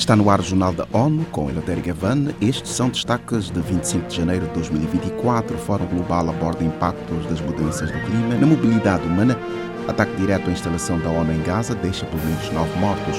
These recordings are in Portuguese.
Está no ar o Jornal da ONU com Eleutério Gavan. Estes são destaques de 25 de janeiro de 2024. Fórum Global aborda impactos das mudanças do clima na mobilidade humana. Ataque direto à instalação da ONU em Gaza deixa pelo menos nove mortos.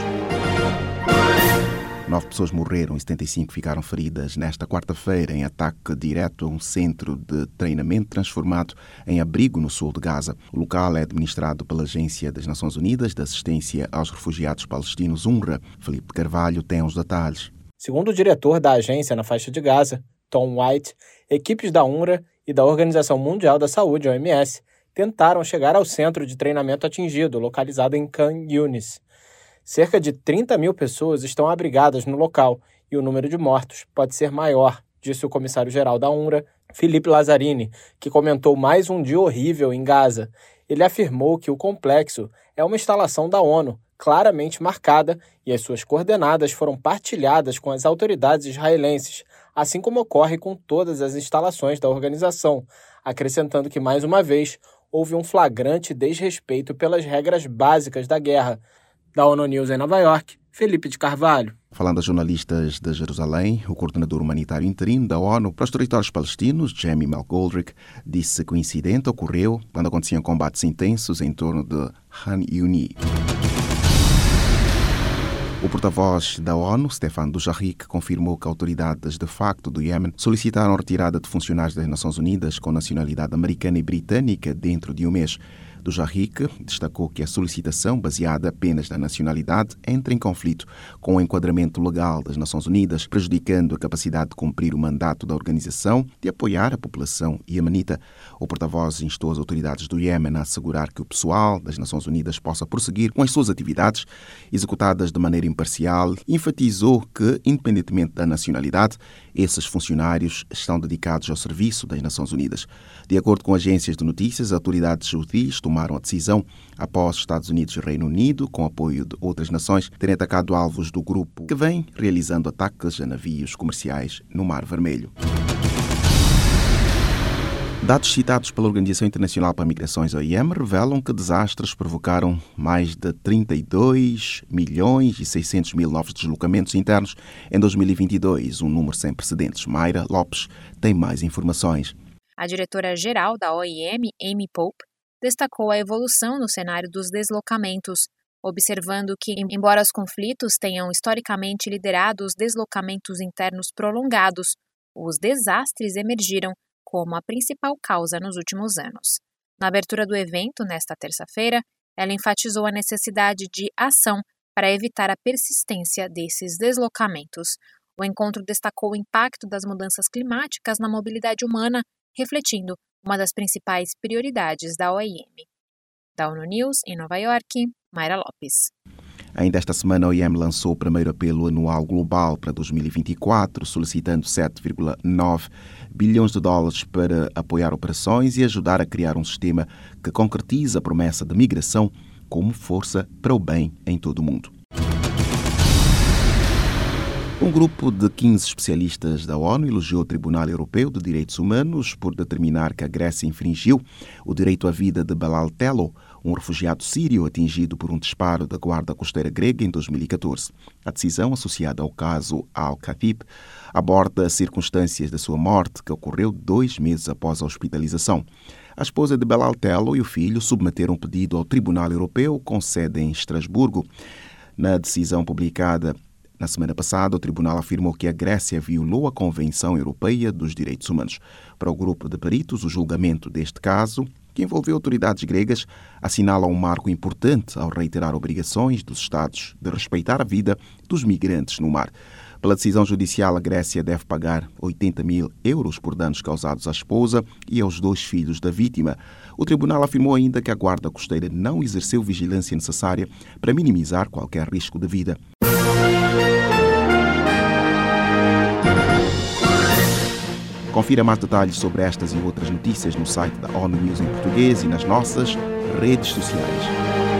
Nove pessoas morreram e 75 ficaram feridas nesta quarta-feira em ataque direto a um centro de treinamento transformado em abrigo no sul de Gaza. O local é administrado pela Agência das Nações Unidas de Assistência aos Refugiados Palestinos, UNRWA. Felipe Carvalho tem os detalhes. Segundo o diretor da agência na faixa de Gaza, Tom White, equipes da UNRWA e da Organização Mundial da Saúde, OMS, tentaram chegar ao centro de treinamento atingido, localizado em Khan Yunis. Cerca de 30 mil pessoas estão abrigadas no local e o número de mortos pode ser maior, disse o comissário-geral da UNRWA, Felipe Lazzarini, que comentou mais um dia horrível em Gaza. Ele afirmou que o complexo é uma instalação da ONU, claramente marcada, e as suas coordenadas foram partilhadas com as autoridades israelenses, assim como ocorre com todas as instalações da organização, acrescentando que, mais uma vez, houve um flagrante desrespeito pelas regras básicas da guerra, da ONU News em Nova York, Felipe de Carvalho. Falando a jornalistas de Jerusalém, o coordenador humanitário interino da ONU para os territórios palestinos, Jamie McGoldrick, disse que o incidente ocorreu quando aconteciam combates intensos em torno de Han Yuni. O porta-voz da ONU, Stefan Dujarric, confirmou que autoridades de facto do Iêmen solicitaram a retirada de funcionários das Nações Unidas com nacionalidade americana e britânica dentro de um mês do Jarrique destacou que a solicitação baseada apenas na nacionalidade entra em conflito com o enquadramento legal das Nações Unidas, prejudicando a capacidade de cumprir o mandato da organização de apoiar a população iemenita. O porta-voz instou as autoridades do Iêmen a assegurar que o pessoal das Nações Unidas possa prosseguir com as suas atividades executadas de maneira imparcial. Enfatizou que, independentemente da nacionalidade, esses funcionários estão dedicados ao serviço das Nações Unidas. De acordo com agências de notícias, autoridades saudis tomaram a decisão após Estados Unidos e Reino Unido, com apoio de outras nações, terem atacado alvos do grupo que vem realizando ataques a navios comerciais no Mar Vermelho. Dados citados pela Organização Internacional para Migrações, OIM, revelam que desastres provocaram mais de 32 milhões e 600 mil novos deslocamentos internos em 2022, um número sem precedentes. Mayra Lopes tem mais informações. A diretora-geral da OIM, Amy Pope, destacou a evolução no cenário dos deslocamentos, observando que, embora os conflitos tenham historicamente liderado os deslocamentos internos prolongados, os desastres emergiram como a principal causa nos últimos anos. Na abertura do evento, nesta terça-feira, ela enfatizou a necessidade de ação para evitar a persistência desses deslocamentos. O encontro destacou o impacto das mudanças climáticas na mobilidade humana, refletindo uma das principais prioridades da OIM. Da ONU News, em Nova York, Mayra Lopes. Ainda esta semana, a OIM lançou o primeiro apelo anual global para 2024, solicitando 7,9 bilhões de dólares para apoiar operações e ajudar a criar um sistema que concretiza a promessa de migração como força para o bem em todo o mundo. Um grupo de 15 especialistas da ONU elogiou o Tribunal Europeu de Direitos Humanos por determinar que a Grécia infringiu o direito à vida de Balal Telo, um refugiado sírio atingido por um disparo da Guarda Costeira grega em 2014. A decisão, associada ao caso Al-Khatib, aborda as circunstâncias da sua morte, que ocorreu dois meses após a hospitalização. A esposa de Balal Telo e o filho submeteram um pedido ao Tribunal Europeu, com sede em Estrasburgo. Na decisão publicada na semana passada, o tribunal afirmou que a Grécia violou a Convenção Europeia dos Direitos Humanos. Para o grupo de peritos, o julgamento deste caso, que envolveu autoridades gregas, assinala um marco importante ao reiterar obrigações dos Estados de respeitar a vida dos migrantes no mar. Pela decisão judicial, a Grécia deve pagar 80 mil euros por danos causados à esposa e aos dois filhos da vítima. O tribunal afirmou ainda que a Guarda Costeira não exerceu vigilância necessária para minimizar qualquer risco de vida. Confira mais detalhes sobre estas e outras notícias no site da ONU News em português e nas nossas redes sociais.